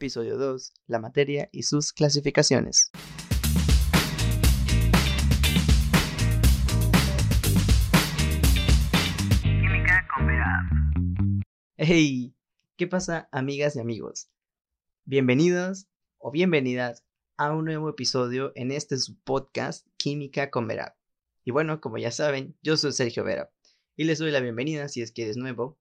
Episodio 2. La materia y sus clasificaciones. Química con Hey, ¿qué pasa amigas y amigos? Bienvenidos o bienvenidas a un nuevo episodio en este podcast Química con Verab. Y bueno, como ya saben, yo soy Sergio Vera y les doy la bienvenida si es que eres nuevo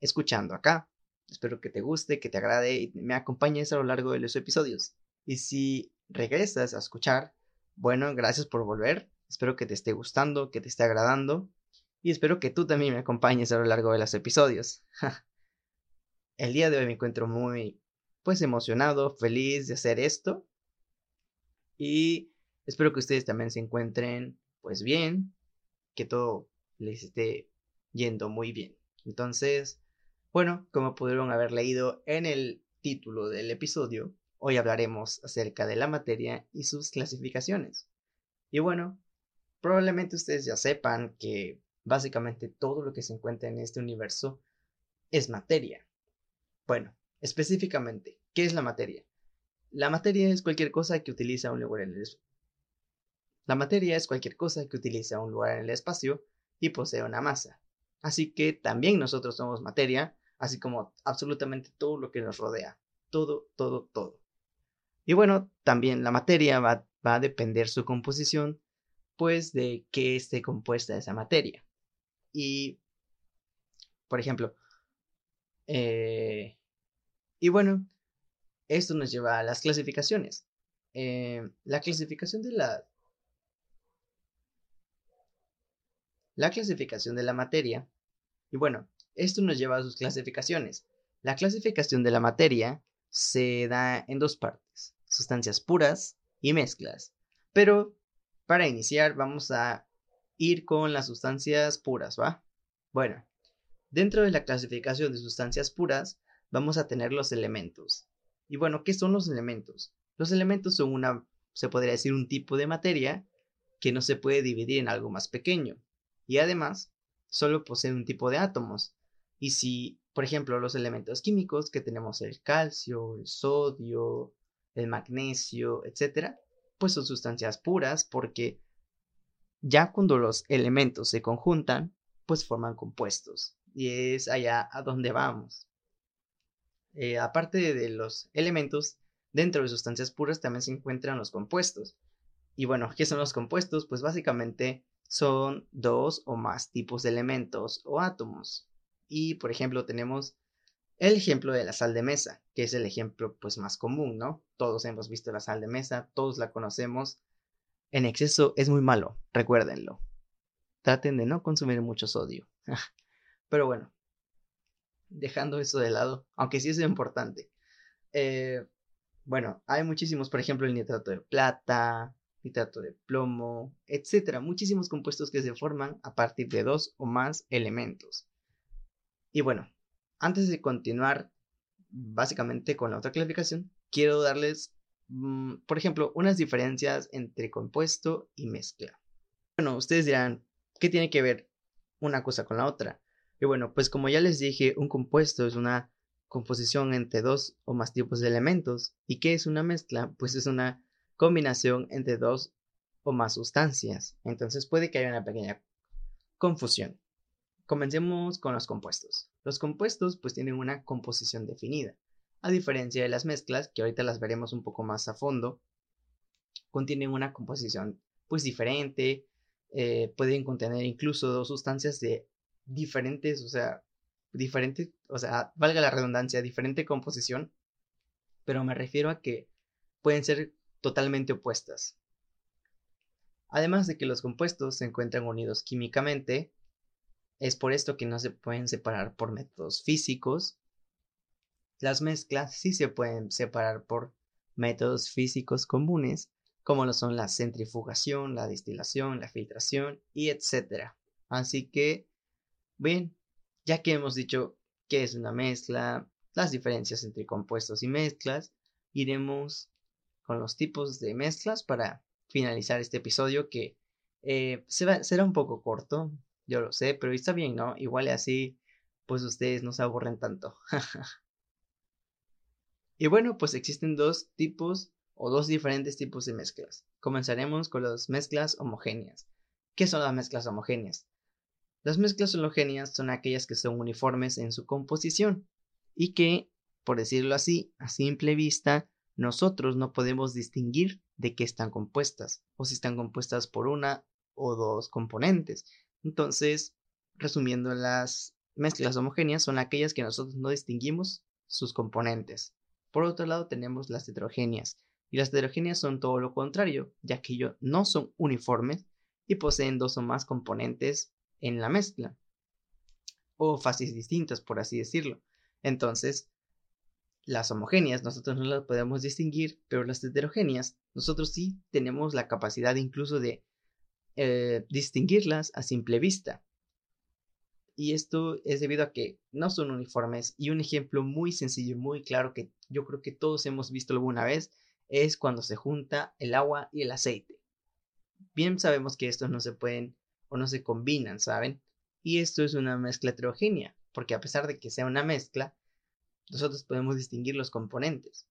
escuchando acá. Espero que te guste, que te agrade y me acompañes a lo largo de los episodios. Y si regresas a escuchar, bueno, gracias por volver. Espero que te esté gustando, que te esté agradando. Y espero que tú también me acompañes a lo largo de los episodios. El día de hoy me encuentro muy, pues, emocionado, feliz de hacer esto. Y espero que ustedes también se encuentren, pues, bien. Que todo les esté yendo muy bien. Entonces, bueno, como pudieron haber leído en el título del episodio, hoy hablaremos acerca de la materia y sus clasificaciones. Y bueno, probablemente ustedes ya sepan que básicamente todo lo que se encuentra en este universo es materia. Bueno, específicamente, ¿qué es la materia? La materia es cualquier cosa que utiliza un lugar en el La materia es cualquier cosa que utiliza un lugar en el espacio y posee una masa. Así que también nosotros somos materia así como absolutamente todo lo que nos rodea, todo, todo, todo. Y bueno, también la materia va, a depender su composición, pues de qué esté compuesta esa materia. Y, por ejemplo, eh, y bueno, esto nos lleva a las clasificaciones. Eh, la clasificación de la... La clasificación de la materia. Y bueno, esto nos lleva a sus clasificaciones. La clasificación de la materia se da en dos partes, sustancias puras y mezclas. Pero para iniciar vamos a ir con las sustancias puras, ¿va? Bueno, dentro de la clasificación de sustancias puras vamos a tener los elementos. Y bueno, ¿qué son los elementos? Los elementos son una, se podría decir, un tipo de materia que no se puede dividir en algo más pequeño. Y además, solo posee un tipo de átomos, y si, por ejemplo, los elementos químicos que tenemos el calcio, el sodio, el magnesio, etcétera, pues son sustancias puras porque ya cuando los elementos se conjuntan, pues forman compuestos. Y es allá a donde vamos. Eh, aparte de los elementos, dentro de sustancias puras también se encuentran los compuestos. Y bueno, ¿qué son los compuestos? Pues básicamente son dos o más tipos de elementos o átomos. Y, por ejemplo, tenemos el ejemplo de la sal de mesa, que es el ejemplo pues más común, ¿no? Todos hemos visto la sal de mesa, todos la conocemos. En exceso es muy malo, recuérdenlo. Traten de no consumir mucho sodio. Pero bueno, dejando eso de lado, aunque sí es importante. Eh, bueno, hay muchísimos, por ejemplo, el nitrato de plata, nitrato de plomo, etcétera, muchísimos compuestos que se forman a partir de dos o más elementos. Y bueno, antes de continuar básicamente con la otra clasificación, quiero darles, mm, por ejemplo, unas diferencias entre compuesto y mezcla. Bueno, ustedes dirán, ¿qué tiene que ver una cosa con la otra? Y bueno, pues como ya les dije, un compuesto es una composición entre dos o más tipos de elementos. ¿Y qué es una mezcla? Pues es una combinación entre dos o más sustancias. Entonces puede que haya una pequeña confusión. Comencemos con los compuestos. Los compuestos pues tienen una composición definida, a diferencia de las mezclas, que ahorita las veremos un poco más a fondo, contienen una composición pues diferente, eh, pueden contener incluso dos sustancias de diferentes, o sea, diferentes, o sea, valga la redundancia, diferente composición, pero me refiero a que pueden ser totalmente opuestas. Además de que los compuestos se encuentran unidos químicamente, es por esto que no se pueden separar por métodos físicos. Las mezclas sí se pueden separar por métodos físicos comunes, como lo son la centrifugación, la destilación, la filtración y etc. Así que, bien, ya que hemos dicho qué es una mezcla, las diferencias entre compuestos y mezclas, iremos con los tipos de mezclas para finalizar este episodio que eh, será un poco corto, yo lo sé, pero está bien, ¿no? Igual así, pues ustedes no se aburren tanto. Y bueno, pues existen dos tipos o dos diferentes tipos de mezclas. Comenzaremos con las mezclas homogéneas. ¿Qué son las mezclas homogéneas? Las mezclas homogéneas son aquellas que son uniformes en su composición y que, por decirlo así, a simple vista, nosotros no podemos distinguir de qué están compuestas o si están compuestas por una o dos componentes. Entonces, resumiendo, las mezclas homogéneas son aquellas que nosotros no distinguimos sus componentes. Por otro lado, tenemos las heterogéneas. Y las heterogéneas son todo lo contrario, ya que ellos no son uniformes y poseen dos o más componentes en la mezcla. O fases distintas, por así decirlo. Entonces, las homogéneas nosotros no las podemos distinguir, pero las heterogéneas nosotros sí tenemos la capacidad incluso de eh, distinguirlas a simple vista. Y esto es debido a que no son uniformes. Y un ejemplo muy sencillo y muy claro que yo creo que todos hemos visto alguna vez es cuando se junta el agua y el aceite. Bien sabemos que estos no se pueden o no se combinan, ¿saben? Y esto es una mezcla heterogénea, porque a pesar de que sea una mezcla, nosotros podemos distinguir los componentes.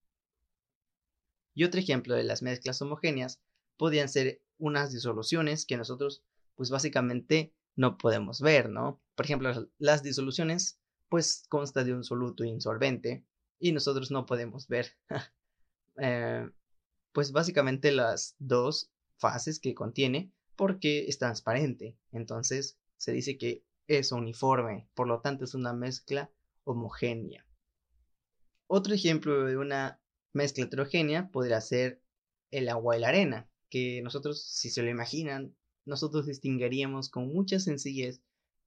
Y otro ejemplo de las mezclas homogéneas podrían ser unas disoluciones que nosotros pues básicamente no podemos ver, ¿no? Por ejemplo, las disoluciones pues consta de un soluto insolvente y nosotros no podemos ver eh, pues básicamente las dos fases que contiene porque es transparente. Entonces se dice que es uniforme, por lo tanto es una mezcla homogénea. Otro ejemplo de una mezcla heterogénea podría ser el agua y la arena que nosotros, si se lo imaginan, nosotros distinguiríamos con mucha sencillez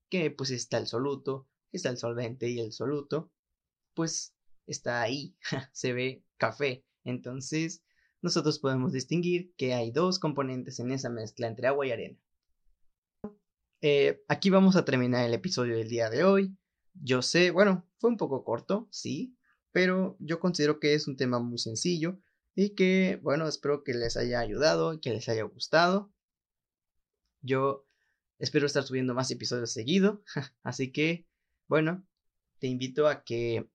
que pues está el soluto, está el solvente y el soluto, pues está ahí, se ve café. Entonces, nosotros podemos distinguir que hay dos componentes en esa mezcla entre agua y arena. Eh, aquí vamos a terminar el episodio del día de hoy. Yo sé, bueno, fue un poco corto, sí, pero yo considero que es un tema muy sencillo y que, bueno, espero que les haya ayudado, que les haya gustado. Yo espero estar subiendo más episodios seguido, así que, bueno, te invito a que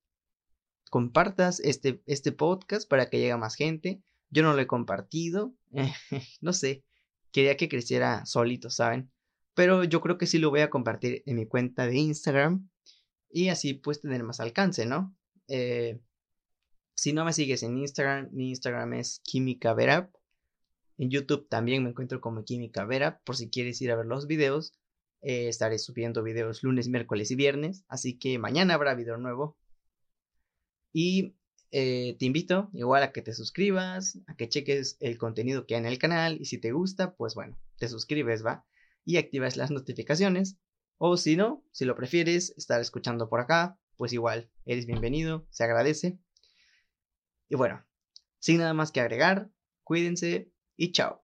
compartas este, este podcast para que llegue más gente. Yo no lo he compartido, no sé, quería que creciera solito, ¿saben? Pero yo creo que sí lo voy a compartir en mi cuenta de Instagram y así pues tener más alcance, ¿no? Eh, si no me sigues en Instagram, mi Instagram es Química Vera. En YouTube también me encuentro como Química Vera, por si quieres ir a ver los videos. Eh, estaré subiendo videos lunes, miércoles y viernes, así que mañana habrá video nuevo. Y eh, te invito igual a que te suscribas, a que cheques el contenido que hay en el canal y si te gusta, pues bueno, te suscribes, ¿va? Y activas las notificaciones. O si no, si lo prefieres estar escuchando por acá, pues igual, eres bienvenido, se agradece. Y bueno, sin nada más que agregar, cuídense y chao.